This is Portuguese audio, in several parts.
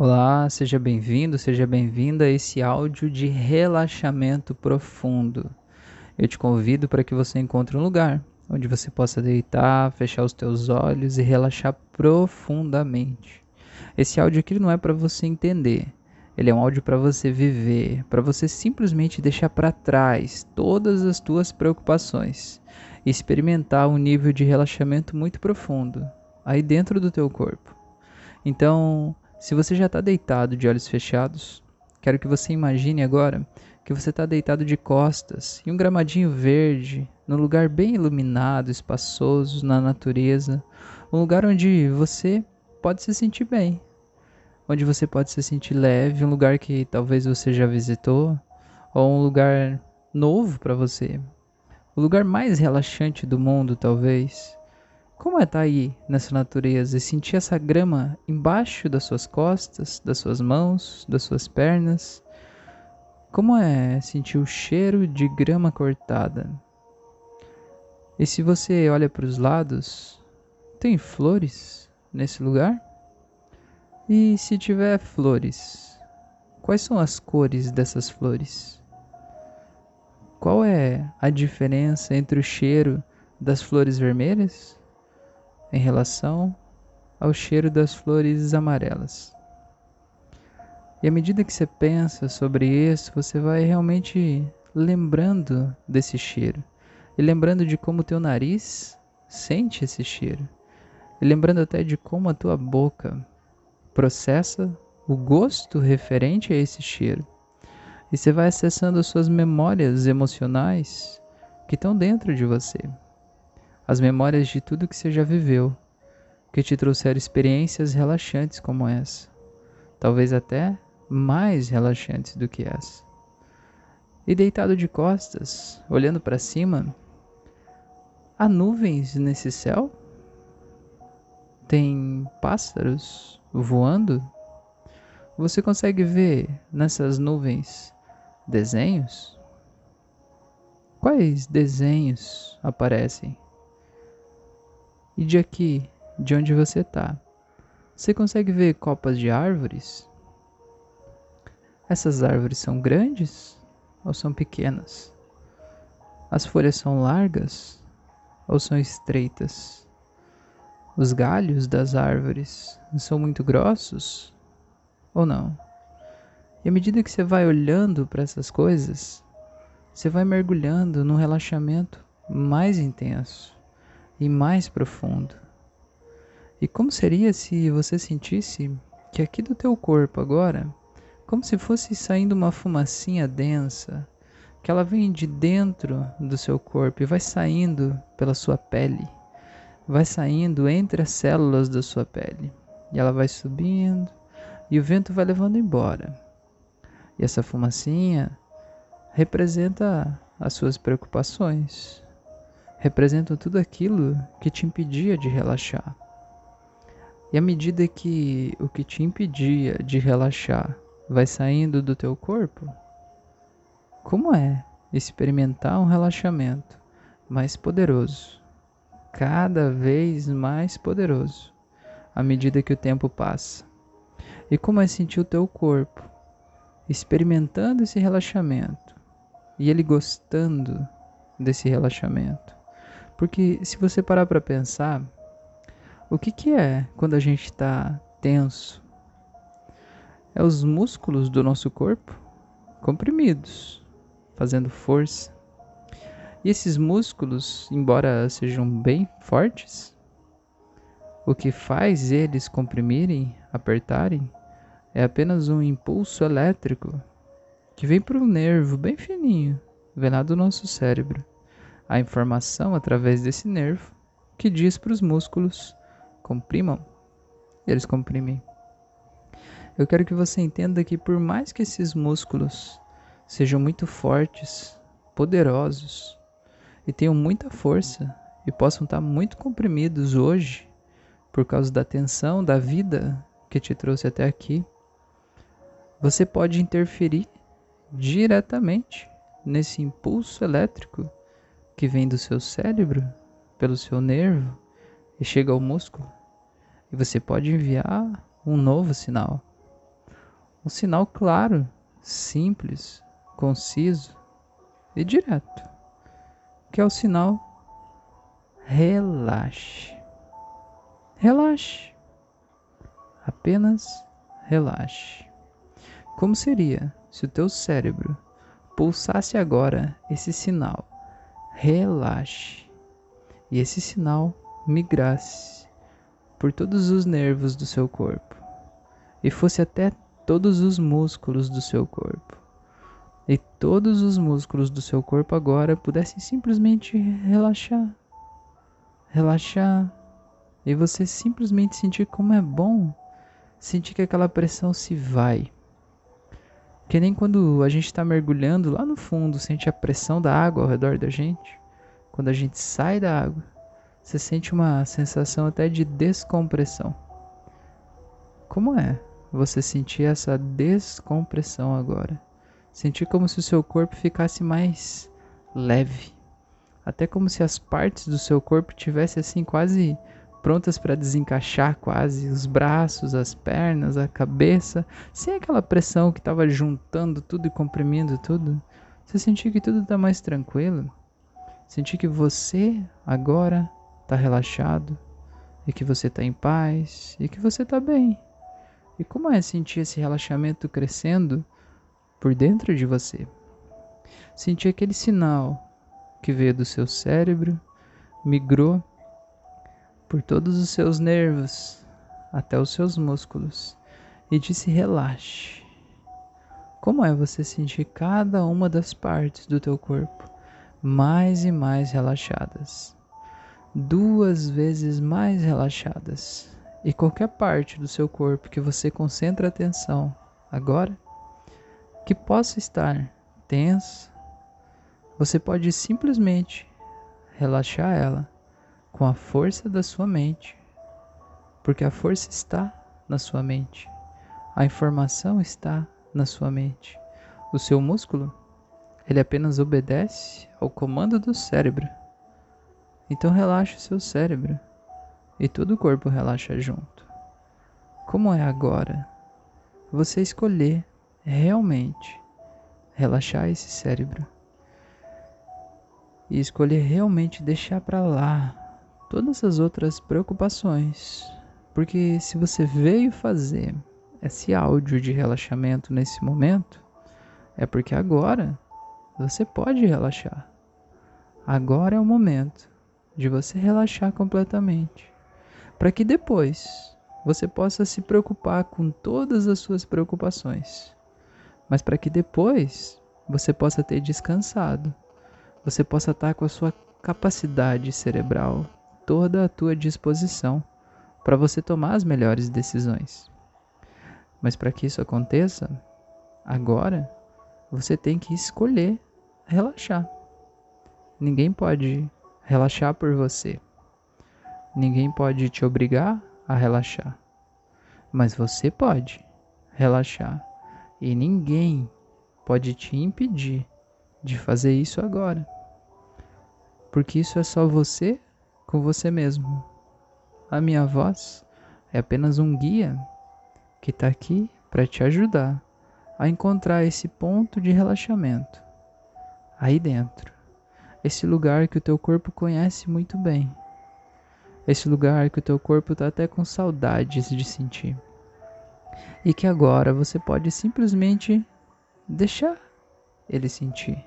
Olá, seja bem-vindo, seja bem-vinda a esse áudio de relaxamento profundo. Eu te convido para que você encontre um lugar onde você possa deitar, fechar os teus olhos e relaxar profundamente. Esse áudio aqui não é para você entender, ele é um áudio para você viver, para você simplesmente deixar para trás todas as tuas preocupações e experimentar um nível de relaxamento muito profundo aí dentro do teu corpo. Então, se você já está deitado de olhos fechados, quero que você imagine agora que você está deitado de costas em um gramadinho verde, num lugar bem iluminado, espaçoso, na natureza, um lugar onde você pode se sentir bem, onde você pode se sentir leve, um lugar que talvez você já visitou, ou um lugar novo para você, o lugar mais relaxante do mundo, talvez. Como é estar tá aí nessa natureza e sentir essa grama embaixo das suas costas, das suas mãos, das suas pernas? Como é sentir o cheiro de grama cortada? E se você olha para os lados, tem flores nesse lugar? E se tiver flores, quais são as cores dessas flores? Qual é a diferença entre o cheiro das flores vermelhas em relação ao cheiro das flores amarelas. E à medida que você pensa sobre isso, você vai realmente lembrando desse cheiro. E lembrando de como o teu nariz sente esse cheiro. E lembrando até de como a tua boca processa o gosto referente a esse cheiro. E você vai acessando as suas memórias emocionais que estão dentro de você as memórias de tudo que você já viveu, que te trouxeram experiências relaxantes como essa, talvez até mais relaxantes do que essa. E deitado de costas, olhando para cima, há nuvens nesse céu? Tem pássaros voando? Você consegue ver nessas nuvens desenhos? Quais desenhos aparecem? E de aqui, de onde você está, você consegue ver copas de árvores? Essas árvores são grandes ou são pequenas? As folhas são largas ou são estreitas? Os galhos das árvores são muito grossos ou não? E à medida que você vai olhando para essas coisas, você vai mergulhando num relaxamento mais intenso e mais profundo. E como seria se você sentisse que aqui do teu corpo agora, como se fosse saindo uma fumacinha densa, que ela vem de dentro do seu corpo e vai saindo pela sua pele, vai saindo entre as células da sua pele, e ela vai subindo e o vento vai levando embora. E essa fumacinha representa as suas preocupações, representam tudo aquilo que te impedia de relaxar. E à medida que o que te impedia de relaxar vai saindo do teu corpo, como é experimentar um relaxamento mais poderoso, cada vez mais poderoso, à medida que o tempo passa? E como é sentir o teu corpo experimentando esse relaxamento e ele gostando desse relaxamento? Porque se você parar para pensar, o que, que é quando a gente está tenso? É os músculos do nosso corpo comprimidos, fazendo força. E esses músculos, embora sejam bem fortes, o que faz eles comprimirem, apertarem, é apenas um impulso elétrico que vem para um nervo bem fininho, vem lá do nosso cérebro a informação através desse nervo que diz para os músculos comprimam, eles comprimem. Eu quero que você entenda que por mais que esses músculos sejam muito fortes, poderosos e tenham muita força e possam estar muito comprimidos hoje por causa da tensão da vida que te trouxe até aqui, você pode interferir diretamente nesse impulso elétrico que vem do seu cérebro, pelo seu nervo e chega ao músculo. E você pode enviar um novo sinal, um sinal claro, simples, conciso e direto, que é o sinal relaxe. Relaxe. Apenas relaxe. Como seria se o teu cérebro pulsasse agora esse sinal? Relaxe. E esse sinal migrasse por todos os nervos do seu corpo e fosse até todos os músculos do seu corpo. E todos os músculos do seu corpo agora pudessem simplesmente relaxar. Relaxar. E você simplesmente sentir como é bom sentir que aquela pressão se vai. Que nem quando a gente está mergulhando lá no fundo, sente a pressão da água ao redor da gente. Quando a gente sai da água, você sente uma sensação até de descompressão. Como é você sentir essa descompressão agora? Sentir como se o seu corpo ficasse mais leve. Até como se as partes do seu corpo tivessem assim quase prontas para desencaixar quase os braços, as pernas, a cabeça, sem aquela pressão que estava juntando tudo e comprimindo tudo. Você sentir que tudo está mais tranquilo. Sentir que você agora está relaxado e que você está em paz e que você está bem. E como é sentir esse relaxamento crescendo por dentro de você? Sentir aquele sinal que veio do seu cérebro, migrou por todos os seus nervos até os seus músculos e disse relaxe. Como é você sentir cada uma das partes do teu corpo mais e mais relaxadas? duas vezes mais relaxadas. E qualquer parte do seu corpo que você concentre atenção agora, que possa estar tensa, você pode simplesmente relaxar ela com a força da sua mente, porque a força está na sua mente, a informação está na sua mente. O seu músculo, ele apenas obedece ao comando do cérebro. Então relaxe o seu cérebro e todo o corpo relaxa junto. Como é agora você escolher realmente relaxar esse cérebro e escolher realmente deixar para lá todas as outras preocupações, porque se você veio fazer esse áudio de relaxamento nesse momento, é porque agora você pode relaxar. Agora é o momento de você relaxar completamente, para que depois você possa se preocupar com todas as suas preocupações, mas para que depois você possa ter descansado, você possa estar com a sua capacidade cerebral toda à tua disposição para você tomar as melhores decisões. Mas para que isso aconteça, agora você tem que escolher relaxar. Ninguém pode relaxar por você. Ninguém pode te obrigar a relaxar, mas você pode relaxar e ninguém pode te impedir de fazer isso agora, porque isso é só você com você mesmo. A minha voz é apenas um guia que está aqui para te ajudar a encontrar esse ponto de relaxamento aí dentro esse lugar que o teu corpo conhece muito bem. Esse lugar que o teu corpo está até com saudades de sentir. E que agora você pode simplesmente deixar ele sentir.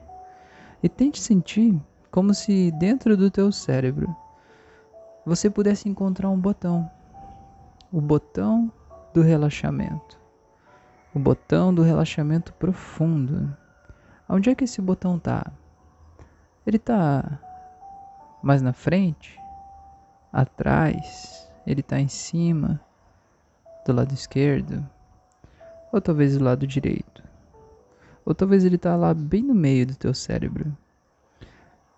E tente sentir como se dentro do teu cérebro você pudesse encontrar um botão. O botão do relaxamento. O botão do relaxamento profundo. Onde é que esse botão está? Ele está mais na frente, atrás, ele está em cima, do lado esquerdo, ou talvez do lado direito, ou talvez ele está lá bem no meio do teu cérebro.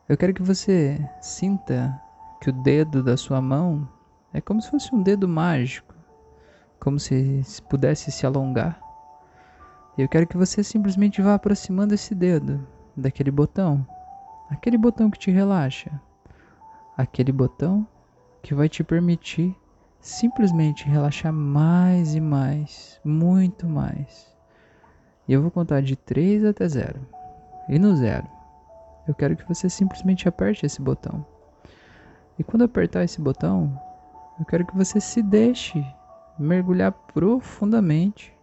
Eu quero que você sinta que o dedo da sua mão é como se fosse um dedo mágico, como se pudesse se alongar. Eu quero que você simplesmente vá aproximando esse dedo daquele botão aquele botão que te relaxa, aquele botão que vai te permitir simplesmente relaxar mais e mais, muito mais, E eu vou contar de 3 até 0. E no 0, eu quero que você simplesmente aperte esse botão. E quando apertar esse botão, eu quero que você se deixe mergulhar profundamente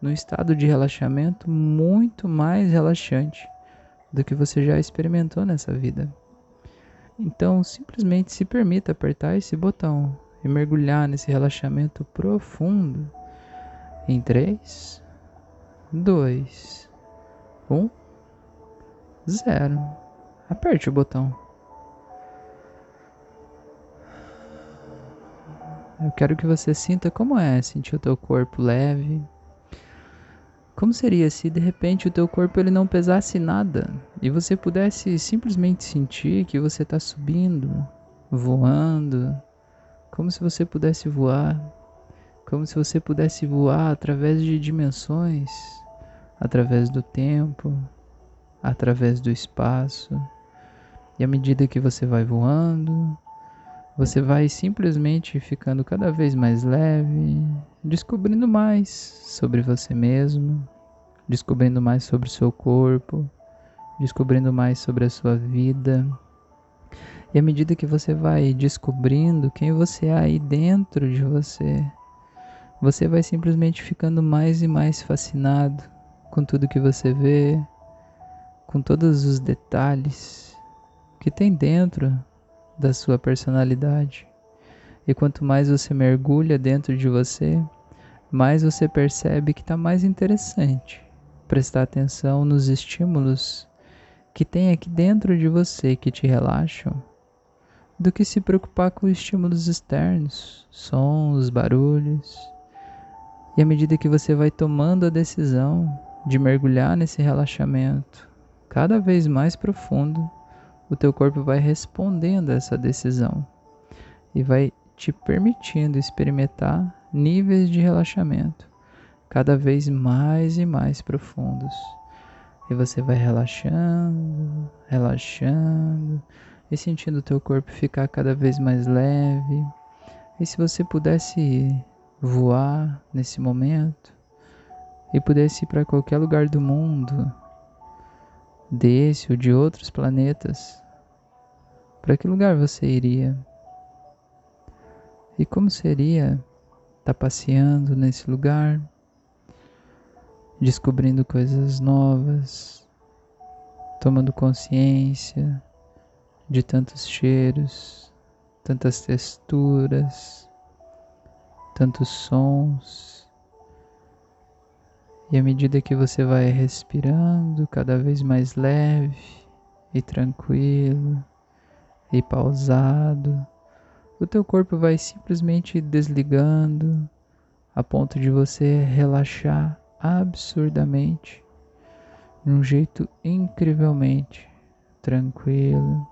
num estado de relaxamento muito mais relaxante do que você já experimentou nessa vida. Então, simplesmente se permita apertar esse botão e mergulhar nesse relaxamento profundo em 3, 2, 1, 0. Aperte o botão. Eu quero que você sinta como é sentir o teu corpo leve. Como seria se de repente o teu corpo ele não pesasse nada? E você pudesse simplesmente sentir que você está subindo, voando, como se você pudesse voar, como se você pudesse voar através de dimensões, através do tempo, através do espaço. E à medida que você vai voando, você vai simplesmente ficando cada vez mais leve, descobrindo mais sobre você mesmo, descobrindo mais sobre o seu corpo, descobrindo mais sobre a sua vida. E à medida que você vai descobrindo quem você é aí dentro de você, você vai simplesmente ficando mais e mais fascinado com tudo que você vê, com todos os detalhes que tem dentro da sua personalidade. E quanto mais você mergulha dentro de você, mais você percebe que está mais interessante prestar atenção nos estímulos que tem aqui dentro de você que te relaxam, do que se preocupar com estímulos externos, sons, barulhos. E à medida que você vai tomando a decisão de mergulhar nesse relaxamento cada vez mais profundo, o teu corpo vai respondendo a essa decisão e vai te permitindo experimentar níveis de relaxamento cada vez mais e mais profundos. E você vai relaxando, relaxando e sentindo o teu corpo ficar cada vez mais leve. E se você pudesse voar nesse momento e pudesse ir para qualquer lugar do mundo, desse ou de outros planetas, para que lugar você iria? E como seria estar tá passeando nesse lugar, descobrindo coisas novas, tomando consciência de tantos cheiros, tantas texturas, tantos sons? E à medida que você vai respirando cada vez mais leve e tranquilo e pausado, o teu corpo vai simplesmente desligando a ponto de você relaxar absurdamente, de um jeito incrivelmente tranquilo.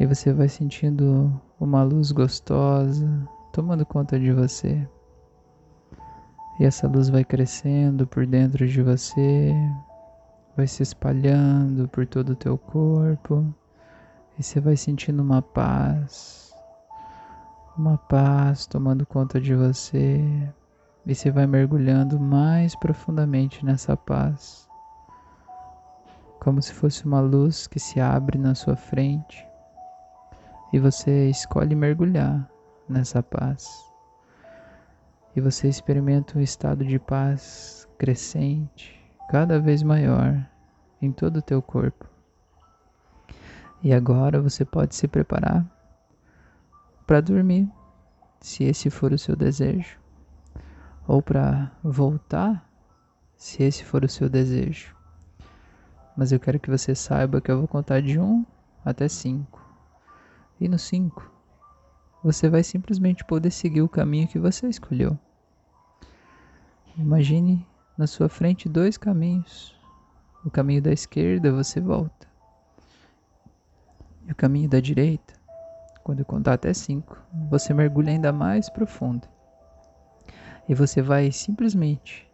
E você vai sentindo uma luz gostosa tomando conta de você. E essa luz vai crescendo por dentro de você, vai se espalhando por todo o teu corpo, e você vai sentindo uma paz, uma paz tomando conta de você, e você vai mergulhando mais profundamente nessa paz, como se fosse uma luz que se abre na sua frente, e você escolhe mergulhar nessa paz e você experimenta um estado de paz crescente, cada vez maior em todo o teu corpo. E agora você pode se preparar para dormir, se esse for o seu desejo, ou para voltar, se esse for o seu desejo. Mas eu quero que você saiba que eu vou contar de 1 até 5. E no 5, você vai simplesmente poder seguir o caminho que você escolheu. Imagine na sua frente dois caminhos. O caminho da esquerda você volta. E o caminho da direita, quando eu contar até cinco, você mergulha ainda mais profundo. E você vai simplesmente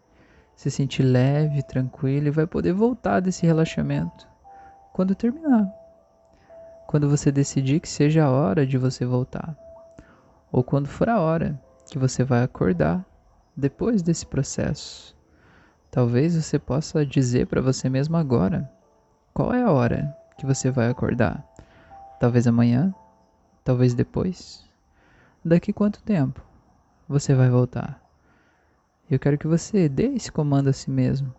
se sentir leve, tranquilo e vai poder voltar desse relaxamento quando terminar. Quando você decidir que seja a hora de você voltar. Ou quando for a hora que você vai acordar depois desse processo, Talvez você possa dizer para você mesmo agora qual é a hora que você vai acordar. Talvez amanhã, talvez depois. Daqui quanto tempo você vai voltar? Eu quero que você dê esse comando a si mesmo.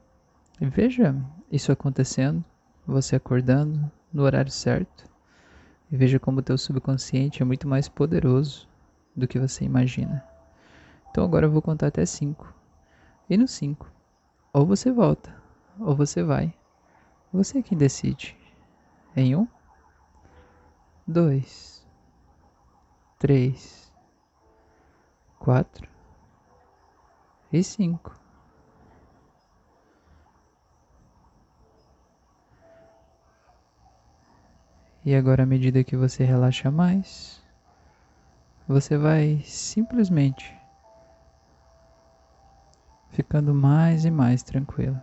E veja isso acontecendo, você acordando no horário certo. E veja como o teu subconsciente é muito mais poderoso do que você imagina. Então agora eu vou contar até 5. E no 5, ou você volta, ou você vai. Você é quem decide. Em um, dois, três, quatro e cinco. E agora, à medida que você relaxa mais, você vai simplesmente ficando mais e mais tranquilo.